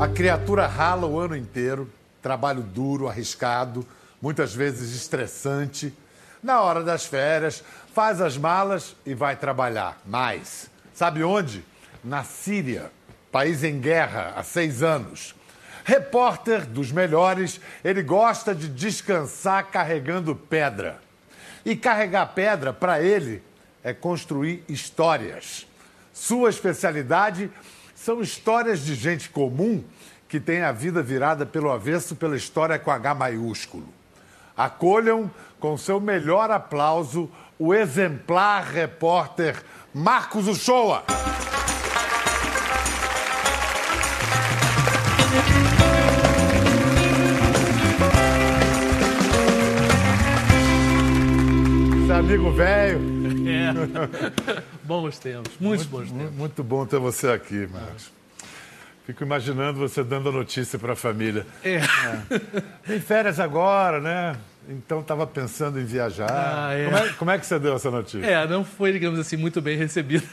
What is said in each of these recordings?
A criatura rala o ano inteiro, trabalho duro, arriscado, muitas vezes estressante. Na hora das férias, faz as malas e vai trabalhar. Mais. Sabe onde? Na Síria, país em guerra há seis anos. Repórter dos melhores, ele gosta de descansar carregando pedra. E carregar pedra, para ele, é construir histórias. Sua especialidade são histórias de gente comum que tem a vida virada pelo avesso pela história com H maiúsculo. Acolham com seu melhor aplauso o exemplar repórter Marcos Uchoa. Seu amigo velho. É. bons tempos, muitos muito, bons tempos. Muito bom ter você aqui, Marcos. Fico imaginando você dando a notícia para a família. É. é. Tem férias agora, né? Então estava pensando em viajar. Ah, é. Como, é, como, é, que você deu essa notícia? É, não foi, digamos assim, muito bem recebida.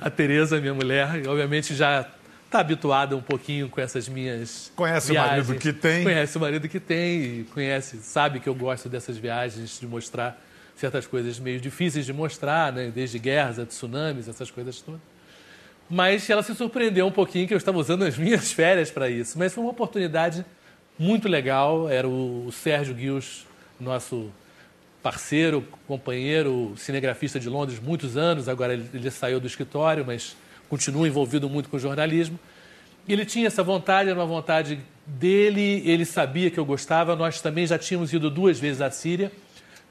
a Tereza, minha mulher, obviamente já está habituada um pouquinho com essas minhas Conhece viagens. o marido que tem. Conhece o marido que tem, conhece, sabe que eu gosto dessas viagens, de mostrar certas coisas meio difíceis de mostrar, né? desde guerras a tsunamis, essas coisas todas. Mas ela se surpreendeu um pouquinho que eu estava usando as minhas férias para isso. Mas foi uma oportunidade muito legal. Era o Sérgio Guios, nosso parceiro, companheiro, cinegrafista de Londres, muitos anos. Agora ele, saiu do escritório, mas continua envolvido muito com jornalismo. Ele tinha essa vontade, era uma vontade dele, ele sabia que eu gostava. Nós também já tínhamos ido duas vezes à Síria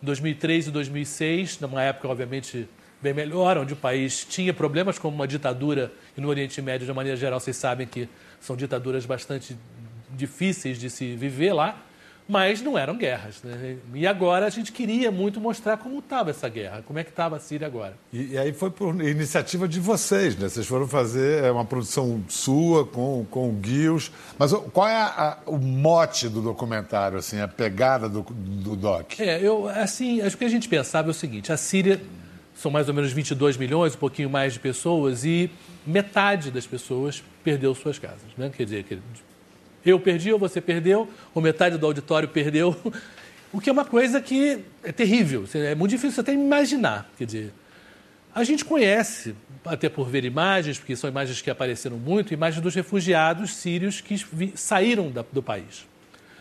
2003 e 2006, numa época, obviamente, bem melhor, onde o país tinha problemas como uma ditadura, e no Oriente Médio, de maneira geral, vocês sabem que são ditaduras bastante difíceis de se viver lá mas não eram guerras. Né? E agora a gente queria muito mostrar como estava essa guerra, como é que estava a Síria agora. E, e, aí foi por iniciativa de vocês, né? Vocês foram fazer é uma produção sua com, com o Guios. Mas qual é a, a, o mote do documentário, assim, a pegada do, do doc? É, eu, assim, acho que a gente pensava é o seguinte, a Síria são mais ou menos 22 milhões, um pouquinho mais de pessoas, e metade das pessoas perdeu suas casas. Né? Quer dizer, eu perdi ou você perdeu, ou metade do auditório perdeu. O que é uma coisa que é terrível, é muito difícil até imaginar. Quer dizer, a gente conhece, até por ver imagens, porque são imagens que apareceram muito, imagens dos refugiados sírios que saíram do país.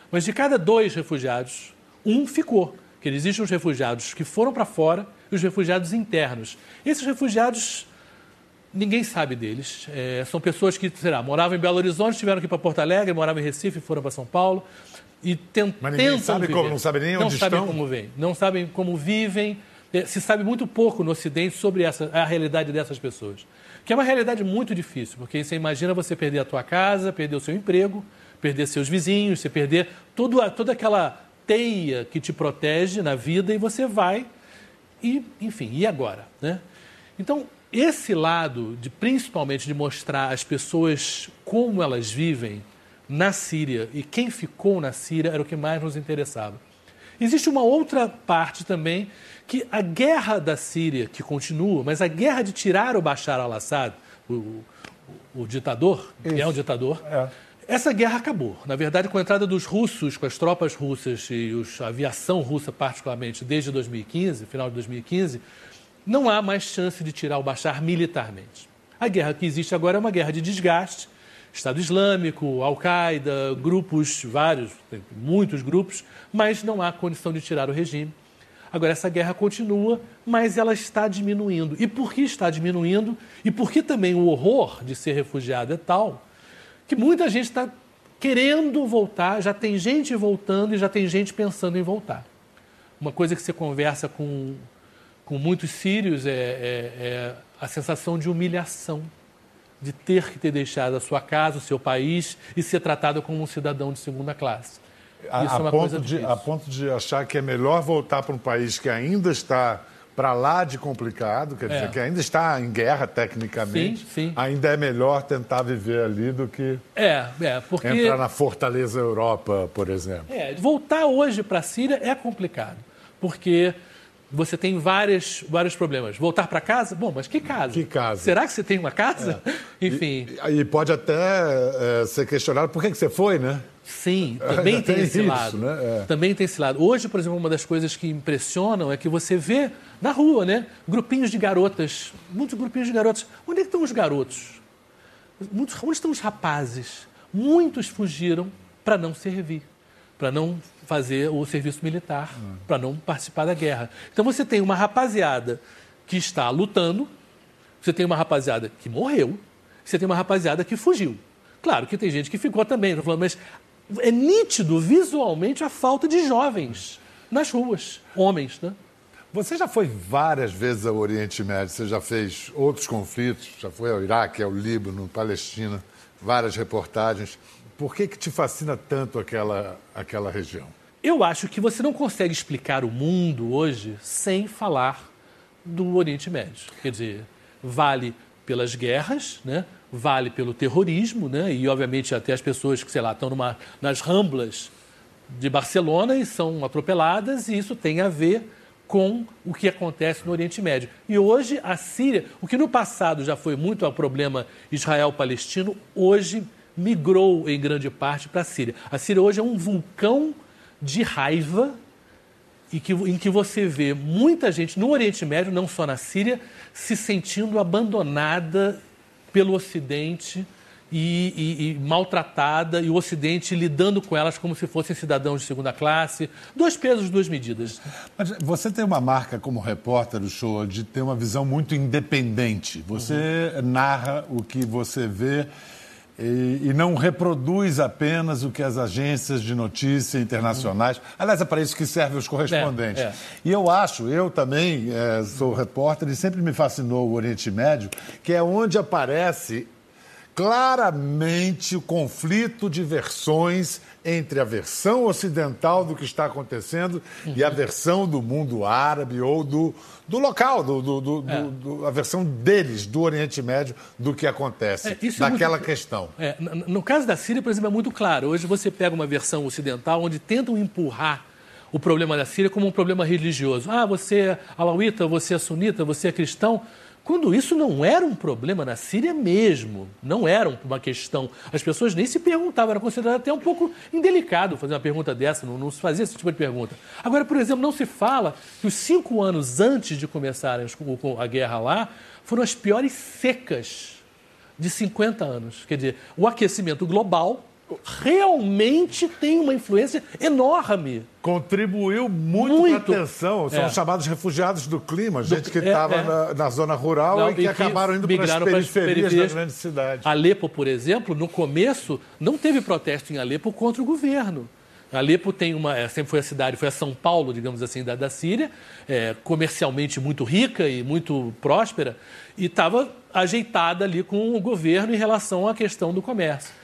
Mas de cada dois refugiados, um ficou. Que existem os refugiados que foram para fora e os refugiados internos. Esses refugiados Ninguém sabe deles. É, são pessoas que, sei lá, moravam em Belo Horizonte, tiveram que ir para Porto Alegre, moravam em Recife, foram para São Paulo. E tent, Mas ninguém tentam sabe viver. como, não sabe nem onde não estão. Não sabem como vêm, não sabem como vivem. É, se sabe muito pouco no Ocidente sobre essa, a realidade dessas pessoas. Que é uma realidade muito difícil, porque você imagina você perder a tua casa, perder o seu emprego, perder seus vizinhos, você perder tudo, toda aquela teia que te protege na vida e você vai e, enfim, e agora? Né? Então, esse lado, de principalmente de mostrar as pessoas como elas vivem na Síria e quem ficou na Síria era o que mais nos interessava. Existe uma outra parte também que a guerra da Síria, que continua, mas a guerra de tirar o Bashar al-Assad, o, o, o, ditador, Isso. que é um ditador, é. essa guerra acabou. Na verdade, com a entrada dos russos, com as tropas russas e os, a aviação russa particularmente, desde 2015, final de 2015, não há mais chance de tirar o Bashar militarmente. A guerra que existe agora é uma guerra de desgaste. Estado Islâmico, Al-Qaeda, grupos, vários, muitos grupos, mas não há condição de tirar o regime. Agora, essa guerra continua, mas ela está diminuindo. E por que está diminuindo? E por que também o horror de ser refugiado é tal que muita gente está querendo voltar, já tem gente voltando e já tem gente pensando em voltar. Uma coisa que você conversa com com muitos sírios é, é, é, a sensação de humilhação, de ter que ter deixado a sua casa, o seu país e ser tratado como um cidadão de segunda classe. A, Isso é uma ponto de, a ponto de achar que é melhor voltar para um país que ainda está para lá de complicado, quer dizer, é. que ainda está em guerra tecnicamente, sim, sim. ainda é melhor tentar viver ali do que é, é, porque... entrar na Fortaleza Europa, por exemplo. É, voltar hoje para a Síria é complicado, porque você tem várias, vários problemas. Voltar para casa? Bom, mas que casa? Que casa? Será que você tem uma casa? É. Enfim. E, e, pode até é, ser questionado por que, que você foi, né? Sim, também tem, tem, esse isso, lado. Né? É. Também tem esse lado. Hoje, por exemplo, uma das coisas que impressionam é que você vê na rua, né? Grupinhos de garotas, muitos grupinhos de garotas. Onde é que estão os garotos? Muitos, onde estão os rapazes? Muitos fugiram para não servir, para não fazer o serviço militar, hum. para não participar da guerra. Então você tem uma rapaziada que está lutando, você tem uma rapaziada que morreu, você tem uma rapaziada que fugiu. Claro que tem gente que ficou também, falando, mas é nítido visualmente a falta de jovens nas ruas, homens, né? Você já foi várias vezes ao Oriente Médio, você já fez outros conflitos, já foi ao Iraque, ao Líbano, Palestina, várias reportagens. Por que, que te fascina tanto aquela, aquela região? Eu acho que você não consegue explicar o mundo hoje sem falar do Oriente Médio. Quer dizer, vale pelas guerras, né? vale pelo terrorismo, né? e obviamente até as pessoas que, sei lá, estão numa, nas ramblas de Barcelona e são atropeladas, e isso tem a ver com o que acontece no Oriente Médio. E hoje a Síria, o que no passado já foi muito o problema Israel-Palestino, hoje migrou em grande parte para a Síria. A Síria hoje é um vulcão de raiva e que, em que você vê muita gente no Oriente Médio, não só na Síria, se sentindo abandonada pelo Ocidente e, e, e, maltratada, e o Ocidente lidando com elas como se fossem cidadãos de segunda classe. Dois pesos, duas medidas. Mas você tem uma marca como repórter do show de ter uma visão muito independente. Você uhum. narra o que você vê e, e, não reproduz apenas o que as agências de notícia internacionais. Uhum. Aliás, é para isso que servem os correspondentes. É, é. E eu acho, eu também é, sou repórter e sempre me fascinou o Oriente Médio, que é onde aparece claramente o conflito de versões entre a versão ocidental do que está acontecendo uhum. e a versão do mundo árabe ou do, do local, do, do, do, é. do, a versão deles, do Oriente Médio, do que acontece, é, daquela é muito, questão. É, no caso da Síria, por exemplo, é muito claro. Hoje você pega uma versão ocidental onde tentam empurrar o problema da Síria como um problema religioso. Ah, você é alauíta, você é sunita, você é cristão quando isso não era um problema na Síria mesmo, não era uma questão. As pessoas nem se perguntavam, era considerado até um pouco indelicado fazer uma pergunta dessa, não, não se fazia esse tipo de pergunta. Agora, por exemplo, não se fala que os cinco anos antes de começarem a guerra lá foram as piores secas de 50 anos. Quer dizer, o aquecimento global realmente tem uma influência enorme. Contribuiu muito, muito. para a atenção. São é. chamados refugiados do clima, gente que estava é, é. na, na, zona rural Não, e que, e acabaram indo para as periferias, periferias da grande cidade. Alepo, por exemplo, no começo, não teve protesto em Alepo contra o governo. Alepo tem uma, é, sempre foi a cidade, foi a São Paulo, digamos assim, da, da Síria, é, comercialmente muito rica e muito próspera, e estava ajeitada ali com o governo em relação à questão do comércio.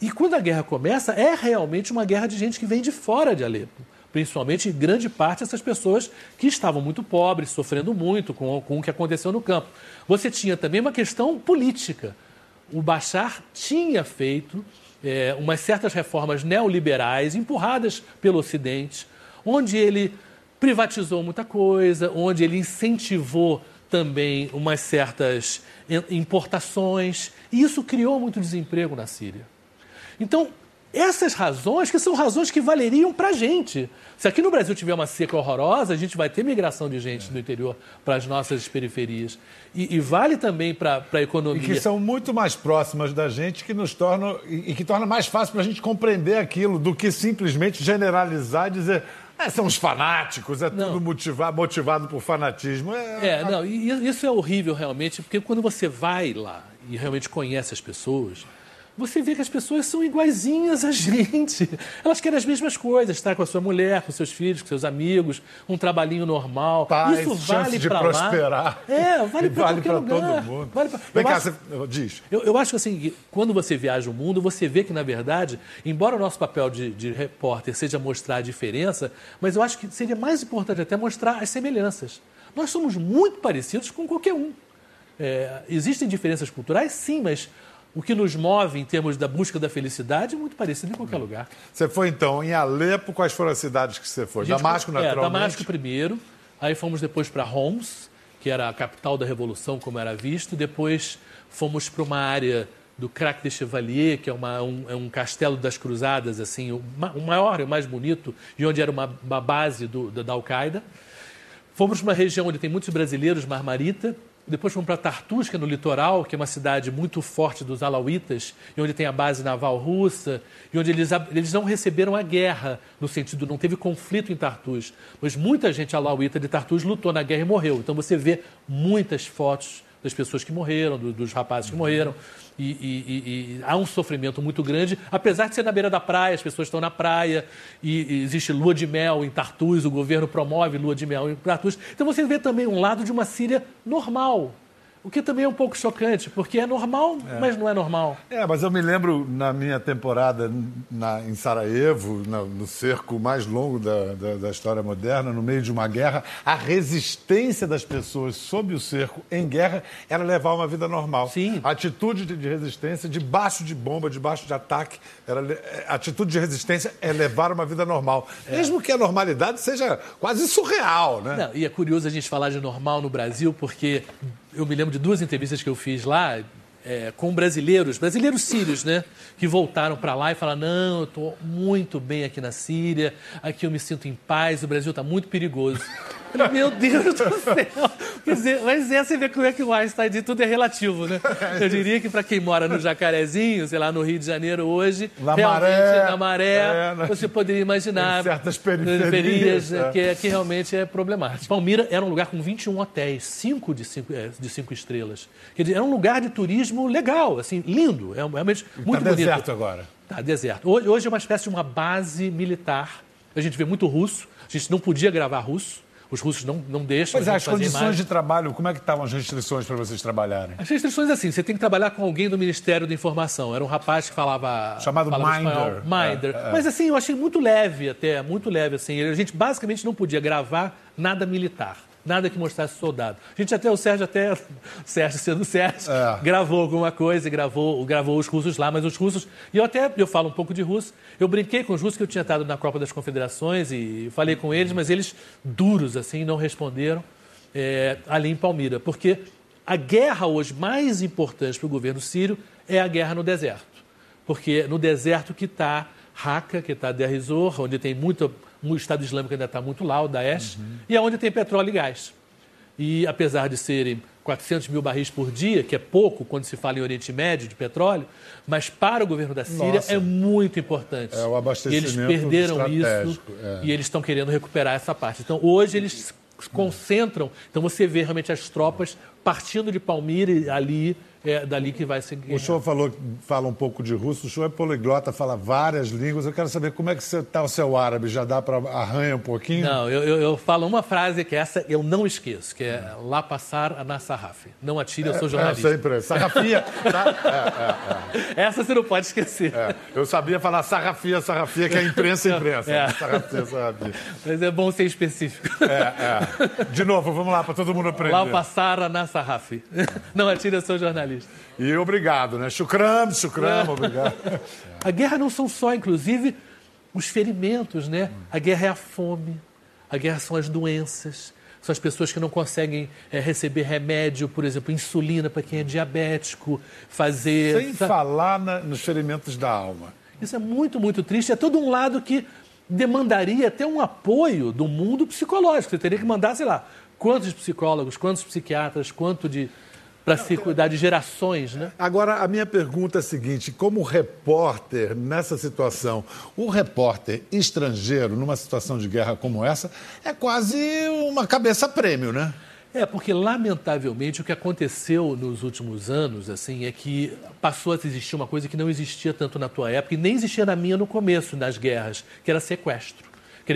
E quando a guerra começa, é realmente uma guerra de gente que vem de fora de Alepo. Principalmente grande parte dessas pessoas que estavam muito pobres, sofrendo muito com, com o que aconteceu no campo. Você tinha também uma questão política. O Bashar tinha feito é, umas certas reformas neoliberais empurradas pelo Ocidente, onde ele privatizou muita coisa, onde ele incentivou também umas certas importações, e isso criou muito desemprego na Síria. Então, essas razões que são razões que valeriam para a gente. Se aqui no Brasil tiver uma seca horrorosa, a gente vai ter migração de gente do interior para as nossas periferias. E, e vale também para a economia. E que são muito mais próximas da gente que nos tornam, e, e que torna mais fácil para a gente compreender aquilo do que simplesmente generalizar e dizer. É, são os fanáticos, é não. tudo motivado, motivado por fanatismo. É, é, não, e isso é horrível realmente, porque quando você vai lá e realmente conhece as pessoas, você vê que as pessoas são iguaizinhas a gente. Elas querem as mesmas coisas, estar com a sua mulher, com seus filhos, com seus amigos, um trabalhinho normal. Paz, Isso vale para prosperar. Lá. É, vale para vale qualquer lugar. todo mundo. Vale pra... Vem eu cá, acho... você... diz. Eu, eu, acho que assim, quando você viaja o mundo, você vê que, na verdade, embora o nosso papel de, de repórter seja mostrar a diferença, mas eu acho que seria mais importante até mostrar as semelhanças. Nós somos muito parecidos com qualquer um. É, existem diferenças culturais, sim, mas o que nos move em termos da busca da felicidade é muito parecido em qualquer hum. lugar. Você foi então em Alepo, quais foram as cidades que você foi? Gente, Damasco, é, naturalmente? É, Damasco primeiro, Aí fomos depois para Homs, que era a capital da Revolução, como era visto. Depois fomos para uma área do Crac de Chevalier, que é, uma, um, é um, castelo das cruzadas, assim, o, o maior e o mais bonito, e onde era uma, uma base do, da, da Al-Qaeda. Fomos para uma região onde tem muitos brasileiros, Marmarita. Depois fomos para Tartus, que é no litoral, que é uma cidade muito forte dos alauítas, e onde tem a base naval russa, e onde eles, eles não receberam a guerra, no sentido, não teve conflito em Tartus. Mas muita gente alauíta de Tartus lutou na guerra e morreu. Então você vê muitas fotos das pessoas que morreram, do, dos rapazes que morreram. E, e, e, há um sofrimento muito grande, apesar de ser na beira da praia, as pessoas estão na praia, e, existe lua de mel em Tartus, o governo promove lua de mel em Tartus. Então você vê também um lado de uma Síria normal, o que também é um pouco chocante, porque é normal, é. mas não é normal. É, mas eu me lembro na minha temporada na, em Sarajevo, na, no cerco mais longo da, da, da, história moderna, no meio de uma guerra, a resistência das pessoas sob o cerco em guerra era levar uma vida normal. Sim. A atitude de, resistência, debaixo de bomba, debaixo de ataque, era, a atitude de resistência é levar uma vida normal. É. Mesmo que a normalidade seja quase surreal, né? Não, e é curioso a gente falar de normal no Brasil, porque eu me lembro de duas entrevistas que eu fiz lá é, com brasileiros, brasileiros sírios, né? Que voltaram para lá e falaram: não, eu estou muito bem aqui na Síria, aqui eu me sinto em paz, o Brasil está muito perigoso. Meu Deus do céu! Quer dizer, mas é, você vê como é que o Einstein diz, tudo é relativo, né? Eu diria que para quem mora no Jacarezinho, sei lá, no Rio de Janeiro hoje, na realmente maré, na maré, é, na... você poderia imaginar certas periferias, é. que, que, realmente é problemático. Palmira era um lugar com 21 hotéis, 5 de 5 é, de cinco estrelas. Quer dizer, era um lugar de turismo legal, assim, lindo, é realmente tá muito tá bonito. deserto agora. Tá, deserto. Hoje, hoje é uma espécie de uma base militar. A gente vê muito russo, a gente não podia gravar russo os russos não, não deixam. É, as condições de trabalho, como é que estavam as restrições para vocês trabalharem? As restrições, assim, você tem que trabalhar com alguém do Ministério da Informação. Era um rapaz que falava. Chamado falava Minder. Minder. É, é. Mas, assim, eu achei muito leve até, muito leve, assim. A gente basicamente não podia gravar nada militar nada que mostrasse soldado. A gente até, o Sérgio até, Sérgio sendo Sérgio, é. gravou alguma coisa, gravou, gravou os russos lá, mas os russos, e eu até, eu falo um pouco de russo, eu brinquei com os russos que eu tinha estado na Copa das Confederações e falei com eles, mas eles, duros assim, não responderam é, ali em Palmira, porque a guerra hoje mais importante para o governo sírio é a guerra no deserto, porque no deserto que está Raqqa, que está Deir onde tem muita o Estado Islâmico ainda está muito lá, o Daesh, uhum. e é onde tem petróleo e gás. E apesar de serem 400 mil barris por dia, que é pouco quando se fala em Oriente Médio de petróleo, mas para o governo da Síria Nossa. é muito importante. É o abastecimento e eles perderam isso é. e eles estão querendo recuperar essa parte. Então hoje eles se concentram, então você vê realmente as tropas partindo de Palmira ali é dali que vai seguir. O senhor falou, fala um pouco de russo, o senhor é poliglota, fala várias línguas. Eu quero saber como é que está o seu árabe, já dá para arranhar um pouquinho? Não, eu, eu, eu, falo uma frase que essa eu não esqueço, que é lá passar a na sarraf. Não atire, eu sou é, jornalista. É, sempre. Sarrafia. tá? é, é, é, essa você não pode esquecer. É, eu sabia falar sarrafia, sarrafia, que é imprensa, imprensa. É. Sarrafia, sarrafia. Mas é bom ser específico. É, é. De novo, vamos lá, para todo mundo aprender. Lá passar a na sarraf. Não atire, eu sou jornalista jornalista. E obrigado, né? Chucram, chucram, é. obrigado. A guerra não são só, inclusive, os ferimentos, né? A guerra é a fome, a guerra são as doenças, são as pessoas que não conseguem é, receber remédio, por exemplo, insulina para quem é diabético, fazer. Sem falar na, nos ferimentos da alma. Isso é muito, muito triste. É todo um lado que demandaria até um apoio do mundo psicológico. Você teria que mandar, sei lá, quantos psicólogos, quantos psiquiatras, quanto de para se cuidar de gerações, né? Agora, a minha pergunta é a seguinte: como repórter nessa situação, o repórter estrangeiro numa situação de guerra como essa é quase uma cabeça prêmio, né? É, porque lamentavelmente o que aconteceu nos últimos anos, assim, é que passou a existir uma coisa que não existia tanto na tua época e nem existia na minha no começo das guerras, que era sequestro.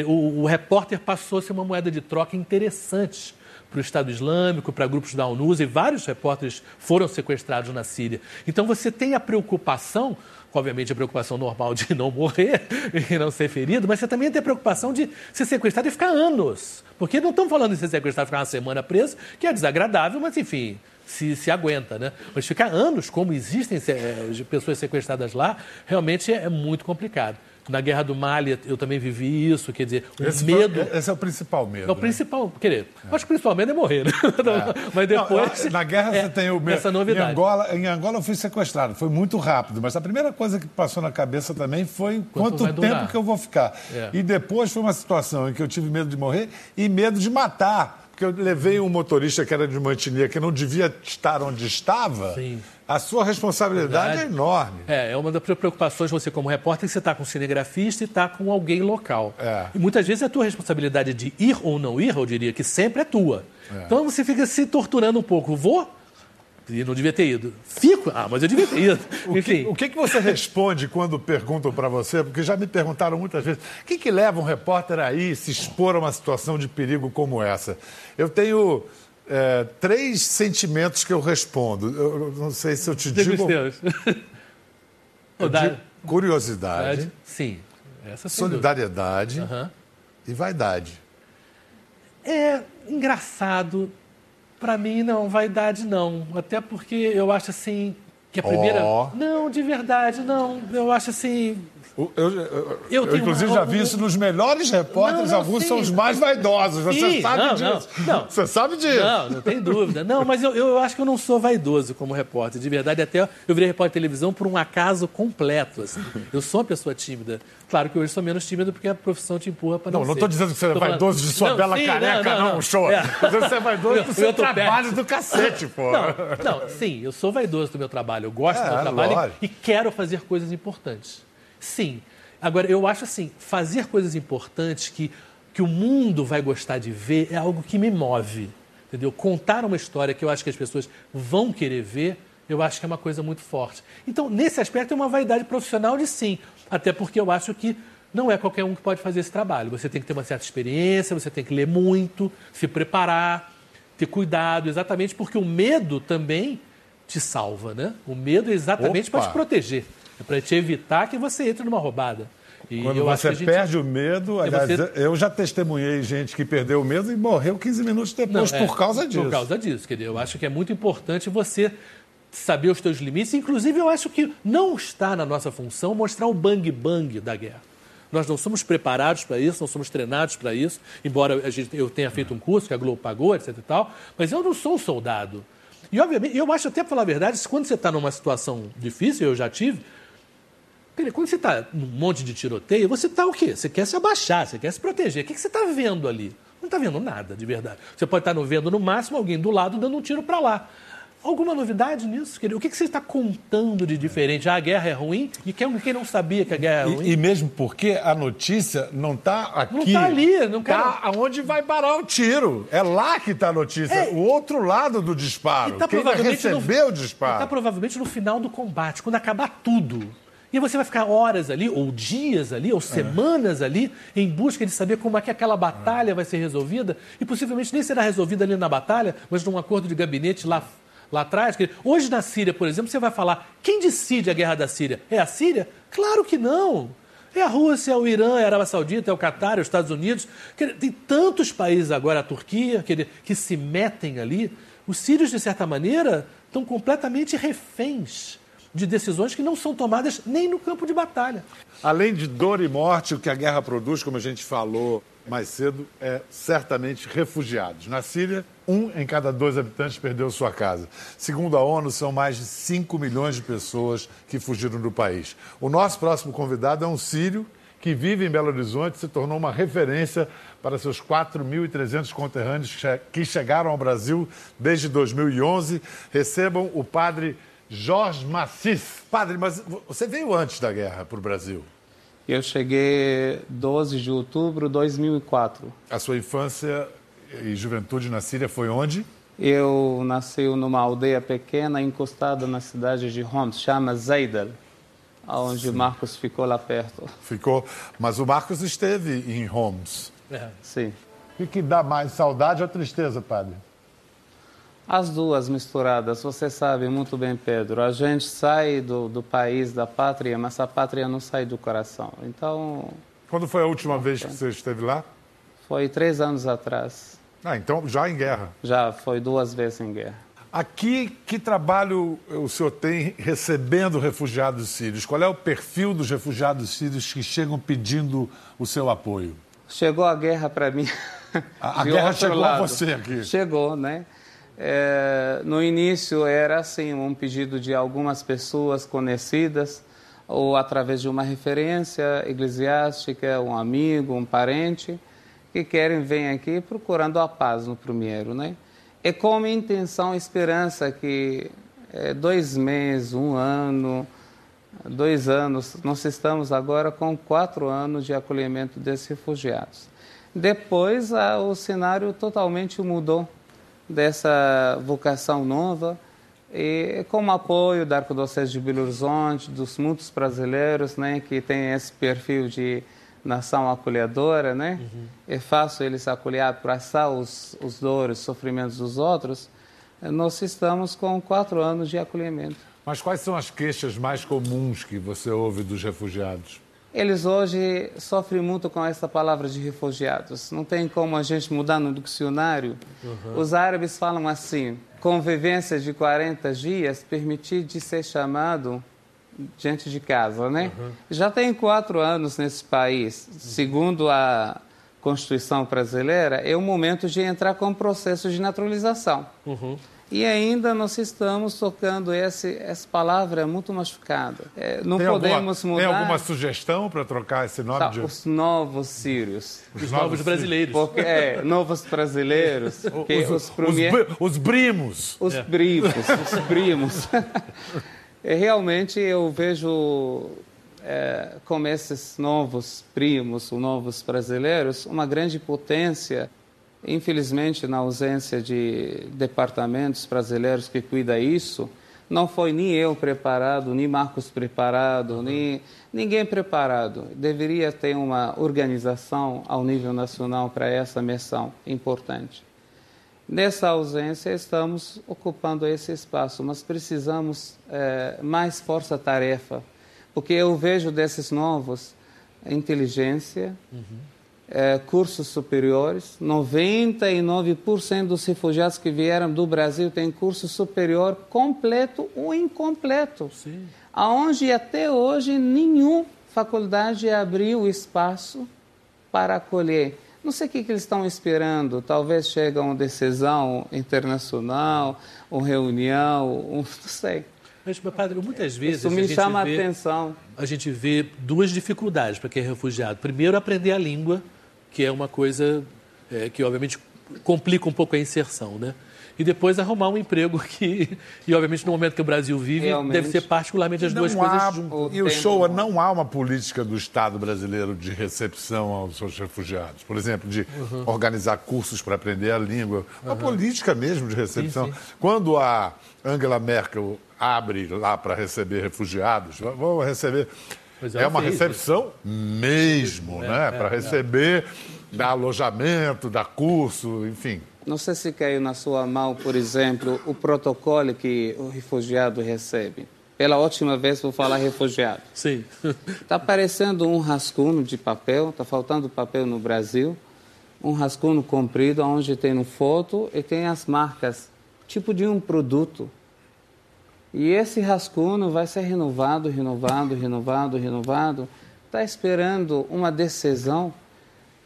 O, o repórter passou a ser uma moeda de troca interessante para o Estado Islâmico, para grupos da ONU, e vários repórteres foram sequestrados na Síria. Então você tem a preocupação, obviamente a preocupação normal de não morrer e não ser ferido, mas você também tem a preocupação de ser sequestrado e ficar anos. Porque não estamos falando de ser sequestrado e ficar uma semana preso, que é desagradável, mas enfim, se, se aguenta, né? Mas ficar anos, como existem é, pessoas sequestradas lá, realmente é muito complicado. Na Guerra do Mali eu também vivi isso, quer dizer, o esse medo... Foi, esse é o principal medo. É o né? principal, quer dizer, é. acho que o principal medo é morrer, né? É. Mas depois... Não, na guerra é, você tem o medo. Essa novidade. Em Angola, em Angola eu fui sequestrado, foi muito rápido, mas a primeira coisa que passou na cabeça também foi quanto, quanto tempo que eu vou ficar. É. E depois foi uma situação em que eu tive medo de morrer e medo de matar. Porque eu levei um motorista que era de uma etnia que não devia estar onde estava. Sim. A sua responsabilidade é enorme. É, é uma das preocupações você como repórter que você está com um cinegrafista e está com alguém local. É. E muitas vezes é a tua responsabilidade de ir ou não ir, eu diria que sempre é tua. É. Então você fica se torturando um pouco. Vou? E não devia ter ido. Fico? Ah, mas eu devia ter ido. O Enfim. que, o que, que você responde quando perguntam para você? Porque já me perguntaram muitas vezes: o que, que leva um repórter aí se expor a uma situação de perigo como essa? Eu tenho é, três sentimentos que eu respondo. Eu não sei se eu te digo. Eu Dá- digo curiosidade, Sim. Essa solidariedade. Aham. e vaidade. É engraçado. Pra mim, não, vaidade não. Até porque eu acho assim que a primeira. Ó. Não, de verdade, não. Eu acho assim. Eu, eu- eu- Eu inclusive, uma- já vi isso nos melhores repórteres, Não, não, alguns sim. são os mais vaidosos. Você Sim, sabe não, disso. não, não. Você sabe disso. Não, não tem dúvida. Não, mas eu, eu acho que eu não sou vaidoso como repórter. De verdade, até eu virei repórter de televisão por um acaso completo. assim. Eu sou uma pessoa tímida. Claro que hoje sou menos tímido porque a profissão te empurra para não Não, não estou dizendo que você é Tô falando- vaidoso de sua bela sim, careca, não, show. É. Estou dizendo que você é vaidoso do seu trabalho perto. do cacete, pô. Não, não, sim, eu sou vaidoso do meu trabalho. Eu gosto do É, meu trabalho e- lógico. e quero fazer coisas importantes. Sim. Agora, eu acho assim, fazer coisas importantes que, que o mundo vai gostar de ver é algo que me move. Entendeu? Contar uma história que eu acho que as pessoas vão querer ver, eu acho que é uma coisa muito forte. Então, nesse aspecto, é uma vaidade profissional de sim. Até porque eu acho que não é qualquer um que pode fazer esse trabalho. Você tem que ter uma certa experiência, você tem que ler muito, se preparar, ter cuidado, exatamente porque o medo também te salva, né? O medo é exatamente para te proteger, é para te evitar que você entre numa roubada. E Quando você que a gente- perde o medo, aliás, você- eu já testemunhei gente que perdeu o medo e morreu 15 minutos depois Não, é, por causa disso. Por causa disso, quer dizer, eu acho que é muito importante você saber os teus limites. Inclusive, eu acho que não está na nossa função mostrar o bang bang da guerra. Nós não somos preparados para isso, não somos treinados para isso, embora a gente, eu tenha feito um curso que a Globo pagou, etc e tal, mas eu não sou um soldado. E, obviamente, eu acho até, para falar a verdade, quando você está numa situação difícil, eu já tive, Quando você está num monte de tiroteio, você está o quê? Você quer se abaixar, você quer se proteger. O que que você está vendo ali? Não está vendo nada, de verdade. Você pode estar vendo, no máximo, alguém do lado dando um tiro para lá. Alguma novidade nisso? querido? O que que você está contando de diferente? Ah, a guerra é ruim? E quem, quem não sabia que a guerra é ruim? E, e mesmo porque a notícia não está aqui. Não tá ali, não quero- Está aonde vai parar o tiro. É lá que está a notícia. É. O outro lado do disparo. E tá Quem vai provavelmente no- o Está disparo. provavelmente no final do combate, quando acabar tudo. E você vai ficar horas ali, ou dias ali, ou semanas ali, em busca de saber como é que aquela batalha vai ser resolvida. E possivelmente nem será resolvida ali na batalha, mas num acordo de gabinete lá, lá atrás. Que Hoje na Síria, por exemplo, você vai falar: quem decide a guerra da Síria? É a Síria? Claro que não. É a Rússia, é o Irã, é a Arábia Saudita, é o Catar, é os Estados Unidos. Tem tantos países agora, a Turquia, que se metem ali. Os sírios, de certa maneira, estão completamente reféns de decisões que não são tomadas nem no campo de batalha. Além de dor e morte, o que a guerra produz, como a gente falou mais cedo, é certamente refugiados. Na Síria, um em cada dois habitantes perdeu sua casa. Segundo a ONU, são mais de 5 milhões de pessoas que fugiram do país. O nosso próximo convidado é um sírio que vive em Belo Horizonte se tornou uma referência para seus 4.300 conterrâneos que chegaram ao Brasil desde 2011. Recebam o padre Jorge Macis. Padre, mas você veio antes da guerra para o Brasil. Eu cheguei 12 de outubro de 2004. A sua infância e juventude na Síria foi onde? Eu nasci numa aldeia pequena encostada na cidade de Homs, chama Zaidal, onde Marcos ficou lá perto. Ficou. Mas o Marcos esteve em Homs. É. Sim. O que, que dá mais saudade ou tristeza, padre? As duas misturadas, você sabe muito bem, Pedro. A gente sai do, do país, da pátria, mas a pátria não sai do coração. Então, Quando foi a última vez que você esteve lá? foi três anos atrás. Ah, então já em guerra. Já foi duas vezes em guerra. Aqui, que trabalho o senhor tem recebendo refugiados sírios? Qual é o perfil dos refugiados sírios que chegam pedindo o seu apoio? Chegou a guerra para mim. A, a guerra chegou lado. a você aqui. Chegou, né? É, no início era assim um pedido de algumas pessoas conhecidas ou através de uma referência eclesiástica, um amigo, um parente que querem vir aqui procurando a paz no primeiro, né? É com intenção, esperança que é, dois meses, um ano, dois anos, nós estamos agora com quatro anos de acolhimento desses refugiados. Depois, o cenário totalmente mudou dessa vocação nova e com o apoio da Arquidiocese de Belo Horizonte, dos muitos brasileiros, né, que tem esse perfil de nação acolhedora, né? Uhum. É fácil eles acolher, abraçar os, os dores, os sofrimentos dos outros. Nós estamos com quatro anos de acolhimento. Mas quais são as queixas mais comuns que você ouve dos refugiados? Eles hoje sofrem muito com essa palavra de refugiados. Não tem como a gente mudar no dicionário. Uhum. Os árabes falam assim: convivência de 40 dias permitir de ser chamado diante de casa, né? Uhum. Já tem quatro anos nesse país, segundo a Constituição brasileira, é o momento de entrar com o processo de naturalização. Uhum. E ainda nós estamos tocando esse, essa palavra muito machucada. É, não tem podemos alguma, mudar. Tem alguma sugestão para trocar esse nome? Tá, de... Os novos sírios. Os, os novos, brasileiros. Porque, é, novos brasileiros. os, os, premier... os, primos. Os é. primos, os primos. é, realmente eu vejo é, como esses novos primos, os novos brasileiros, uma grande potência Infelizmente, na ausência de departamentos brasileiros que cuida isso, não foi nem eu preparado, nem Marcos preparado, nem ninguém preparado. Deveria ter uma organização ao nível nacional para essa missão importante. Nessa ausência, estamos ocupando esse espaço, mas precisamos é, mais força-tarefa, porque eu vejo desses novos inteligência, uhum é, cursos superiores. 99% dos refugiados que vieram do Brasil têm curso superior completo ou incompleto. Sim. Aonde até hoje nenhuma faculdade abriu espaço para acolher. Não sei o que, que eles estão esperando. Talvez chegue uma decisão internacional, uma reunião, um, não sei. Mas, padre, muitas vezes. Isso me chama a atenção. A gente vê duas dificuldades para quem é refugiado. Primeiro, aprender a língua que é uma coisa é, que, obviamente, complica um pouco a inserção, né? E depois arrumar um emprego que, e obviamente no momento que o Brasil vive, Realmente. deve ser particularmente as não duas há, coisas juntas. E o show não há uma política do Estado brasileiro de recepção aos seus refugiados. Por exemplo, de uhum. organizar cursos para aprender a língua. Uma uhum. política mesmo de recepção. Sim, sim. Quando a Angela Merkel abre lá para receber refugiados, vamos receber é uma recepção mesmo, é, né? É, para é. receber, dar alojamento, dar curso, enfim. Não sei se caiu na sua mão, por exemplo, o protocolo que o refugiado recebe. Pela última vez vou falar refugiado. Sim. Está aparecendo um rascunho de papel, está faltando papel no Brasil, um rascunho comprido onde tem uma foto e tem as marcas, tipo de um produto. E esse rascunho vai ser renovado, renovado, renovado, renovado. Está esperando uma decisão.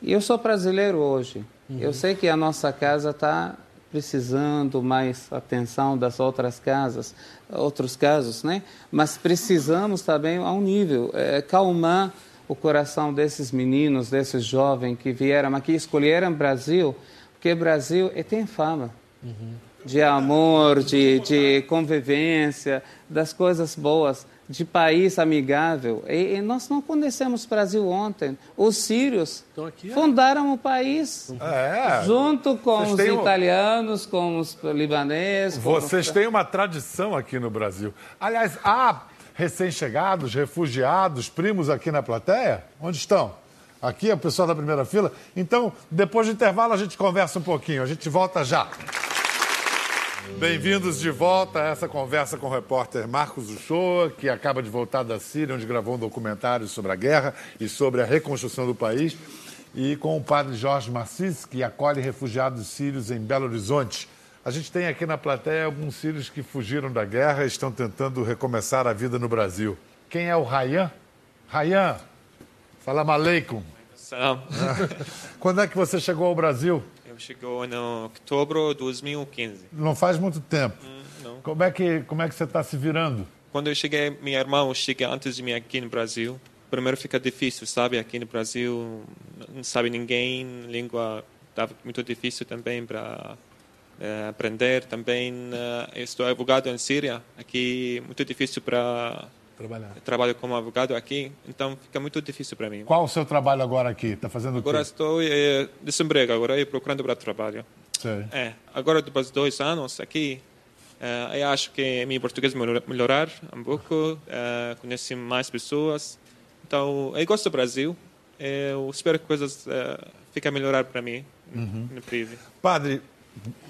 E eu sou brasileiro hoje. Uhum. Eu sei que a nossa casa está precisando mais atenção das outras casas, outros casos, né? Mas precisamos também a um nível é, calmar o coração desses meninos, desses jovens que vieram aqui, escolheram Brasil, porque Brasil é, tem fama. Uhum de amor, de, de convivência, das coisas boas, de país amigável. E, e nós não conhecemos o Brasil ontem. Os sírios aqui, fundaram o país é. junto com Vocês os italianos, com os libaneses. Vocês os... têm uma tradição aqui no Brasil. Aliás, há recém-chegados, refugiados, primos aqui na plateia? Onde estão? Aqui é o pessoal da primeira fila. Então, depois do intervalo, a gente conversa um pouquinho. A gente volta já. Bem-vindos de volta a essa conversa com o repórter Marcos Uchoa, que acaba de voltar da Síria, onde gravou um documentário sobre a guerra e sobre a reconstrução do país, e com o padre Jorge Marcis, que acolhe refugiados sírios em Belo Horizonte. A gente tem aqui na plateia alguns sírios que fugiram da guerra e estão tentando recomeçar a vida no Brasil. Quem é o Rayan? Rayan, salam aleikum. Salam. Quando é que você chegou ao Brasil? Chegou no outubro de 2015. Não faz muito tempo. não. Como é que, como é que você está se virando? Quando eu cheguei, minha irmã chega antes de mim aqui no Brasil. Primeiro fica difícil, sabe? Aqui no Brasil não sabe ninguém, língua estava muito difícil também para eh, aprender. Também eu estou advogado em Síria, aqui muito difícil para Trabalhar. trabalho como advogado aqui, então fica muito difícil para mim. Qual o seu trabalho agora aqui? Está fazendo Agora o quê? estou eh, desemprego, agora eu procurando para trabalho. Sei. É, agora depois de dois anos aqui, eh, eu acho que meu português melhor- melhorar um pouco, eh, conheci mais pessoas. Então, eu gosto do Brasil. Eu espero que coisas eh, fiquem a melhorar para mim no prive. Padre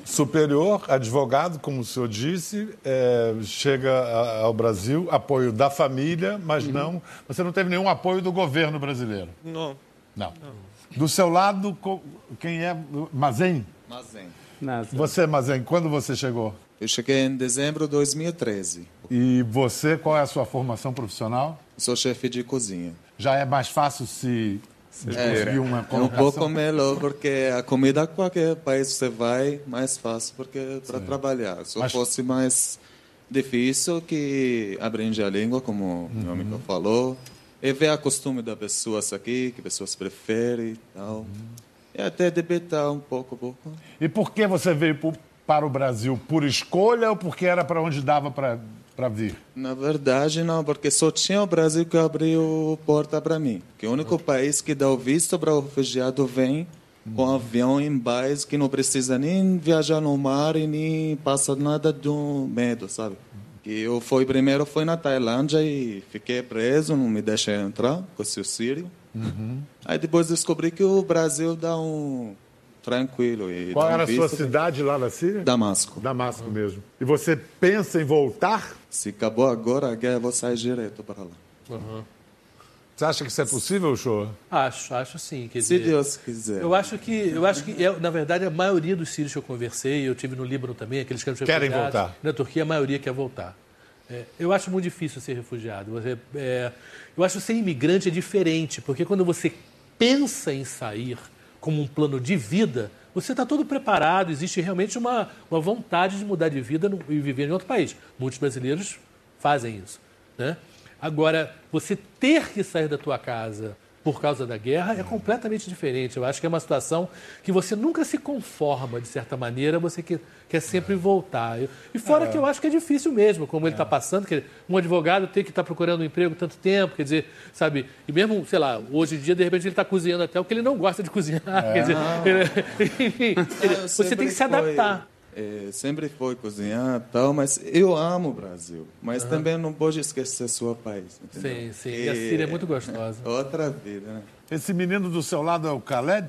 superior, advogado, como o senhor disse, é, chega ao Brasil, apoio da família, mas não. Você não teve nenhum apoio do governo brasileiro. Não, Não. Do seu lado, quem é? Mazen? Mazen. Você, Mazen, quando você chegou? Eu cheguei em dezembro de 2013. E você, qual é a sua formação profissional? Sou chefe de cozinha. Já é mais fácil se, uma É um colocação? pouco melhor porque a comida qualquer país você vai mais fácil porque para trabalhar. Se Mas- fosse mais difícil que aprende a língua, como meu amigo falou, e ver a costume das pessoas aqui, que pessoas preferem e tal. E até debater um pouco, pouco. E por que você veio para o Brasil? Por escolha ou porque era para onde dava para vir? Na verdade, não, porque só tinha o Brasil que abriu porta para mim. Que é o único país que dá o visto para o refugiado vem com avião em base que não precisa nem viajar no mar e nem passa nada do medo, sabe? Que eu fui primeiro fui na Tailândia e fiquei preso, não me deixei entrar, com o seu sírio. Aí depois descobri que o Brasil dá um tranquilo e Qual era a sua cidade lá na Síria? Damasco. Damasco mesmo. E você pensa em voltar? Se acabou agora a guerra, eu vou sair direto para lá. Você acha que isso é possível, show? Acho, acho sim. Quer Se dizer, Deus quiser. Eu acho que, eu acho que é, na verdade, a maioria dos sírios que eu conversei, eu tive no Líbano também, aqueles que Querem voltar. Na Turquia, a maioria quer voltar. É, eu acho muito difícil ser refugiado. Você, é, eu acho que ser imigrante é diferente, porque quando você pensa em sair como um plano de vida, você está todo preparado, existe realmente uma, uma vontade de mudar de vida no- e viver em outro país. Muitos brasileiros fazem isso. Né? Agora, você ter que sair da tua casa por causa da guerra é completamente diferente. Eu acho que é uma situação que você nunca se conforma, de certa maneira, você quer, quer sempre voltar. Eu- E fora que eu acho que é difícil mesmo, como ele está passando, que um advogado tem que estar procurando um emprego tanto tempo, quer dizer, sabe, e mesmo, sei lá, hoje em dia, de repente, ele está cozinhando até o que ele não gosta de cozinhar. Quer dizer, enfim, ele- Eu você tem que se adaptar. É, sempre foi cozinhar e tal, mas eu amo o Brasil. Mas também não pode esquecer seu país. Sim, entendeu? sim. E a Síria é muito gostosa. Outra vida, né? Esse menino do seu lado é o Khaled?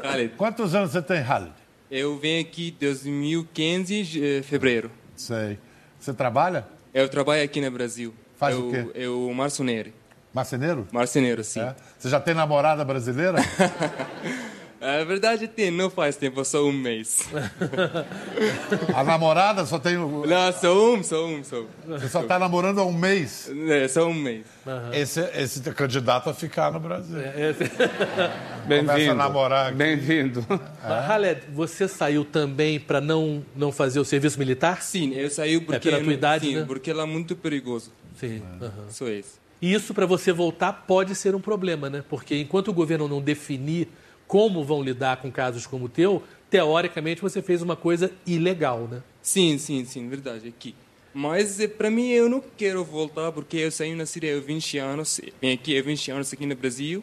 Khaled, Quantos anos você tem, Khaled? eu venho aqui em 2015, eh, fevereiro. Sei. Você trabalha? Eu trabalho aqui no Brasil. Faz eu, o quê? Eu marceneiro. Marceneiro? Marceneiro, sim. É? Você já tem namorada brasileira? A verdade tem, não faz tempo, só um mês. A namorada só tem. o- não, só um, só um, só. Você só está namorando há um mês. É, só um mês. Esse, esse é candidato a ficar no Brasil. É, Começa a Bem-vindo. namorar aqui. Bem-vindo. Mas, Haled, você saiu também para não, não fazer o serviço militar? Sim, eu saí porque, pela tua idade, sim, né? porque ela é muito perigoso. Sim. aham. Só isso. E isso, para você voltar, pode ser um problema, né? Porque enquanto o governo não definir como vão lidar com casos como o teu, teoricamente você fez uma coisa ilegal, né? Sim, sim, sim, verdade, aqui. Mas eh, para mim eu não quero voltar porque eu saí na Síria há 20 anos, vim aqui há 20 anos aqui no Brasil.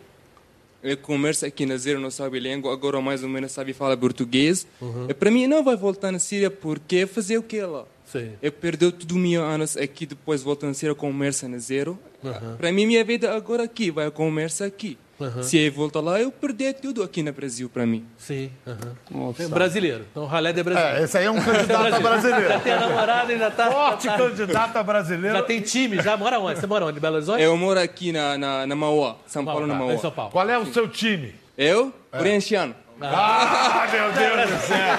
Eu começo aqui na zero, não sabe língua, agora mais ou menos sabe falar português. E para mim não vai voltar na Síria porque fazer o que lá? Sim. Eu perdi tudo mil anos aqui, depois volto na Síria começa na zero. Para mim minha vida agora aqui, vai começar aqui. Se eu voltar lá, eu perdi tudo aqui no Brasil para mim. Sim. É brasileiro. Então, o Haled é brasileiro. É, esse aí é um candidato a brasileiro. Já tem a namorada e já tá. Forte tá- candidato a brasileiro. já tem time, já mora onde? Você mora onde? Belo Horizonte? Eu moro aqui na, na, na Mauá, São Paulo, na Tá, Mauá. em São Paulo. Qual é o seu time? Eu? Corinthiano. Ah, meu Deus do céu!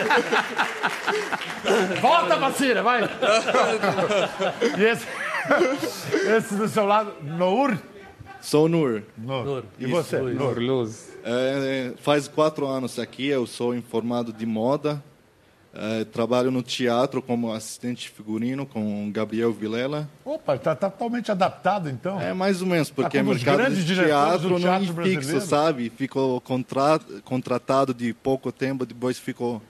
Volta, Macira, vai! E esse, esse do seu lado, Nour? Sou Nur. Nour. Nur. E você, Luiz. Nour? Luz. É, faz quatro anos aqui, eu sou informado de moda. É, trabalho no teatro como assistente figurino com Gabriel Vilela. Opa, está totalmente adaptado, então. É mais ou menos, porque como o mercado de teatro do não é teatro fixo, brasileiro. sabe? Ficou contra... contratado de pouco tempo, depois ficou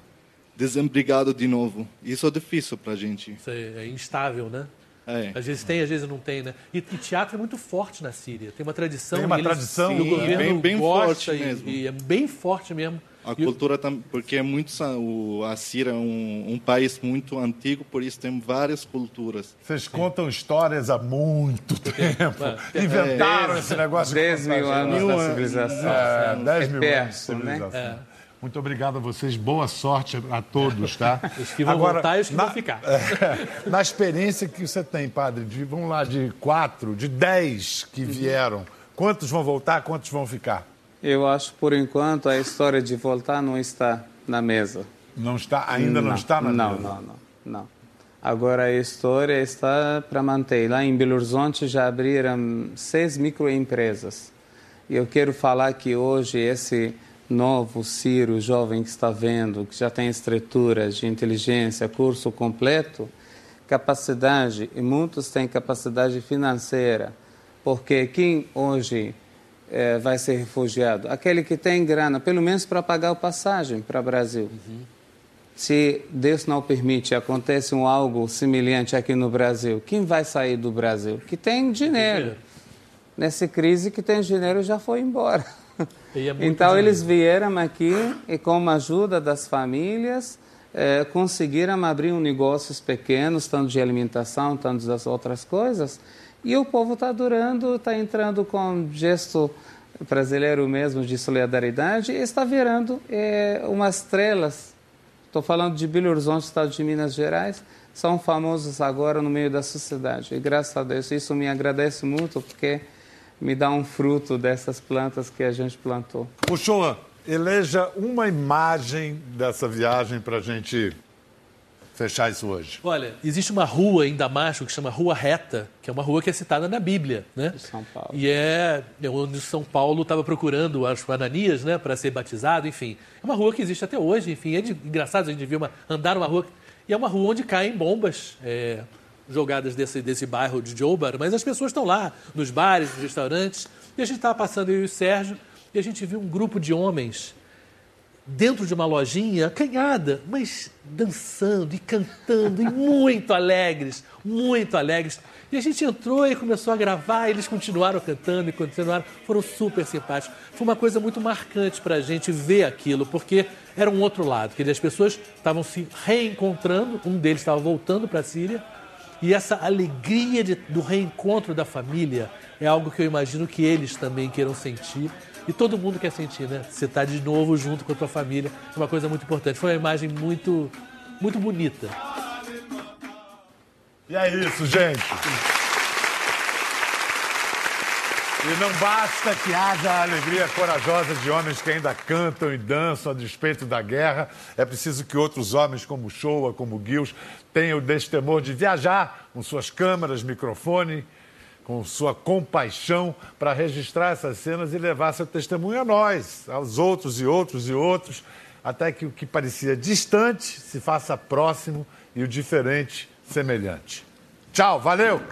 desempregado de novo. Isso é difícil para a gente. Isso é, é instável, né? É. Às vezes tem, às vezes não tem, né? E, e teatro é muito forte na Síria. Tem uma tradição. Tem uma e eles- tradição. O Sim, governo bem- bem gosta forte e- mesmo. E, é bem forte mesmo. A E cultura também, porque é muito o a Síria é um, um país muito antigo, por isso tem várias culturas. Vocês contam histórias há muito tempo. É. Inventaram esse negócio. de 10 mil anos Mil da civilização. É, 10 É mil perto, anos de né? civilização. Muito obrigado a vocês, boa sorte a todos, tá? Os que vão voltar e os que na, vão ficar. é, na experiência que você tem, padre, de, vamos lá, de quatro, de dez que vieram, quantos vão voltar, quantos vão ficar? Eu acho, por enquanto, a história de voltar não está na mesa. Não está, ainda não, está na não, mesa? Não, não, não. Agora a história está para manter. Lá em Belo Horizonte já abriram seis microempresas. E eu quero falar que hoje esse novo Ciro jovem que está vendo, que já tem estruturas de inteligência, curso completo, capacidade, e muitos têm capacidade financeira, porque quem hoje eh, vai ser refugiado? Aquele que tem grana, pelo menos para pagar a passagem para o Brasil. Se Deus não permite, acontece um algo semelhante aqui no Brasil, quem vai sair do Brasil? Que tem dinheiro. Nessa crise, que tem dinheiro já foi embora. É Então, dinheiro. eles vieram aqui e, com a ajuda das famílias, eh, conseguiram abrir um negócios pequenos, tanto de alimentação, tanto das outras coisas. E o povo está durando, está entrando com gesto brasileiro mesmo de solidariedade e está virando eh, umas estrelas. Estou falando de Belo Horizonte, estado de Minas Gerais, são famosos agora no meio da sociedade. E graças a Deus, isso me agradece muito, porque me dá um fruto dessas plantas que a gente plantou. Uchoa, eleja uma imagem dessa viagem para a gente fechar isso hoje. Olha, existe uma rua em Damasco que chama Rua Reta, que é uma rua que é citada na Bíblia, né? De São Paulo. E é é onde São Paulo estava procurando as Ananias, né, para ser batizado, enfim. É uma rua que existe até hoje, enfim. É de, engraçado a gente ver uma, andar numa rua. E é uma rua onde caem bombas é, jogadas desse, desse bairro de Jobar, mas as pessoas estão lá, nos bares, nos restaurantes. E a gente estava passando, eu e o Sérgio, e a gente viu um grupo de homens dentro de uma lojinha, acanhada, mas dançando e cantando e muito alegres, muito alegres. E a gente entrou e começou a gravar, eles continuaram cantando e continuaram, foram super simpáticos. Foi uma coisa muito marcante para a gente ver aquilo, porque era um outro lado, que as pessoas estavam se reencontrando, um deles estava voltando para a Síria, e essa alegria de- do reencontro da família é algo que eu imagino que eles também queiram sentir. E todo mundo quer sentir, né? Você está de novo junto com a tua família. É uma coisa muito importante. Foi uma imagem muito, muito bonita. E é isso, gente. E não basta que haja a alegria corajosa de homens que ainda cantam e dançam a despeito da guerra. É preciso que outros homens, como Shoa, como Gils, tenham o destemor de viajar com suas câmeras, microfone, com sua compaixão para registrar essas cenas e levar seu testemunho a nós, aos outros e outros e outros, até que o que parecia distante se faça próximo e o diferente semelhante. Tchau, valeu!